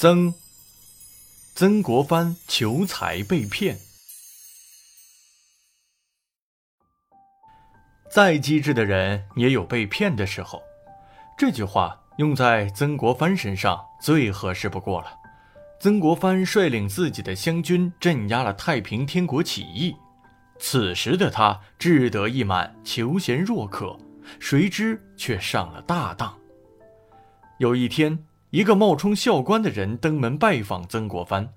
曾曾国藩求财被骗。再机智的人也有被骗的时候，这句话用在曾国藩身上最合适不过了。曾国藩率领自己的湘军镇压了太平天国起义，此时的他志得意满，求贤若渴，谁知却上了大当。有一天。一个冒充校官的人登门拜访曾国藩，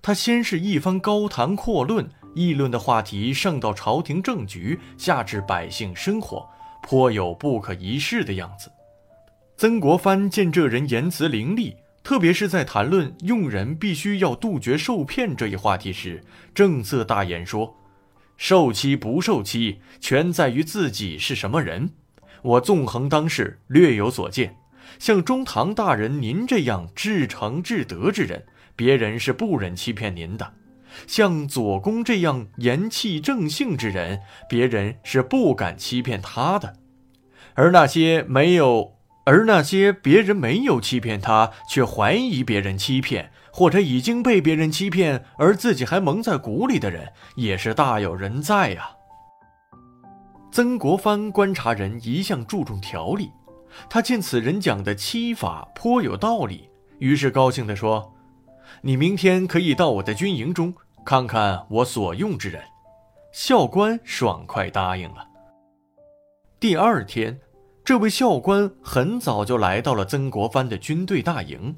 他先是一番高谈阔论，议论的话题上到朝廷政局，下至百姓生活，颇有不可一世的样子。曾国藩见这人言辞凌厉，特别是在谈论用人必须要杜绝受骗这一话题时，正色大言说：“受欺不受欺，全在于自己是什么人。我纵横当世，略有所见。”像中堂大人您这样至诚至德之人，别人是不忍欺骗您的；像左公这样言气正性之人，别人是不敢欺骗他的。而那些没有，而那些别人没有欺骗他，却怀疑别人欺骗，或者已经被别人欺骗而自己还蒙在鼓里的人，也是大有人在呀。曾国藩观察人一向注重条理。他见此人讲的七法颇有道理，于是高兴地说：“你明天可以到我的军营中看看我所用之人。”校官爽快答应了。第二天，这位校官很早就来到了曾国藩的军队大营，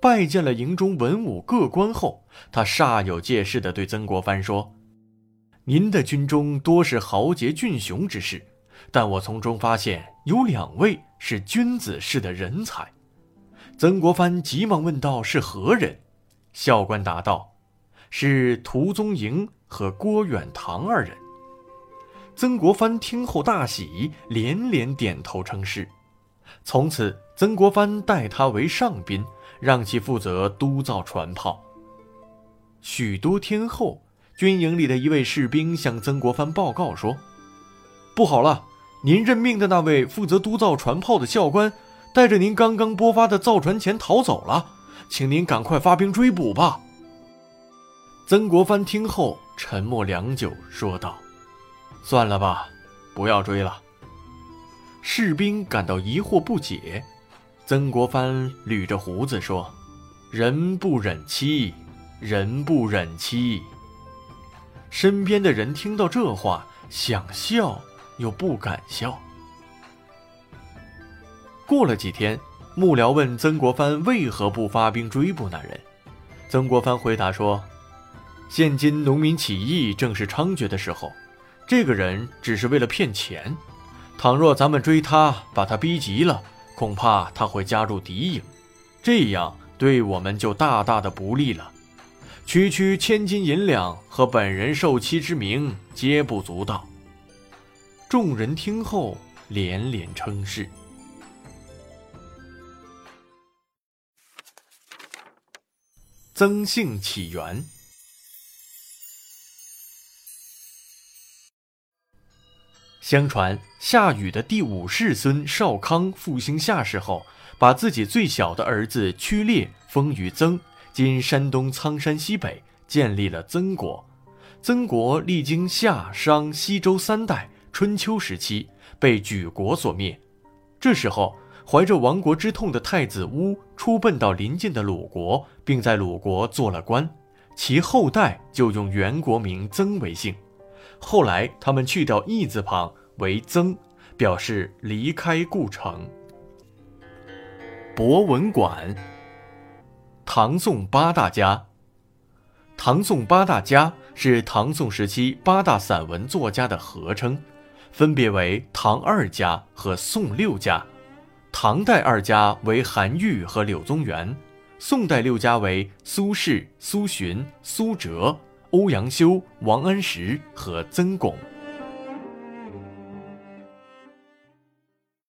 拜见了营中文武各官后，他煞有介事地对曾国藩说：“您的军中多是豪杰俊雄之士。”但我从中发现有两位是君子式的人才，曾国藩急忙问道：“是何人？”校官答道：“是涂宗营和郭远堂二人。”曾国藩听后大喜，连连点头称是。从此，曾国藩待他为上宾，让其负责督造船炮。许多天后，军营里的一位士兵向曾国藩报告说：“不好了！”您任命的那位负责督造船炮的校官，带着您刚刚拨发的造船钱逃走了，请您赶快发兵追捕吧。曾国藩听后沉默良久，说道：“算了吧，不要追了。”士兵感到疑惑不解。曾国藩捋着胡子说：“人不忍欺，人不忍欺。”身边的人听到这话，想笑。又不敢笑。过了几天，幕僚问曾国藩为何不发兵追捕那人，曾国藩回答说：“现今农民起义正是猖獗的时候，这个人只是为了骗钱。倘若咱们追他，把他逼急了，恐怕他会加入敌营，这样对我们就大大的不利了。区区千金银两和本人受欺之名，皆不足道。”众人听后连连称是。曾姓起源。相传夏禹的第五世孙少康复兴夏氏后，把自己最小的儿子屈烈封于曾（今山东苍山西北），建立了曾国。曾国历经夏、商、西周三代。春秋时期被举国所灭，这时候怀着亡国之痛的太子乌出奔到邻近的鲁国，并在鲁国做了官，其后代就用原国名曾为姓。后来他们去掉义字旁为曾，表示离开故城。博文馆，唐宋八大家。唐宋八大家是唐宋时期八大散文作家的合称。分别为唐二家和宋六家，唐代二家为韩愈和柳宗元，宋代六家为苏轼、苏洵、苏辙、欧阳修、王安石和曾巩。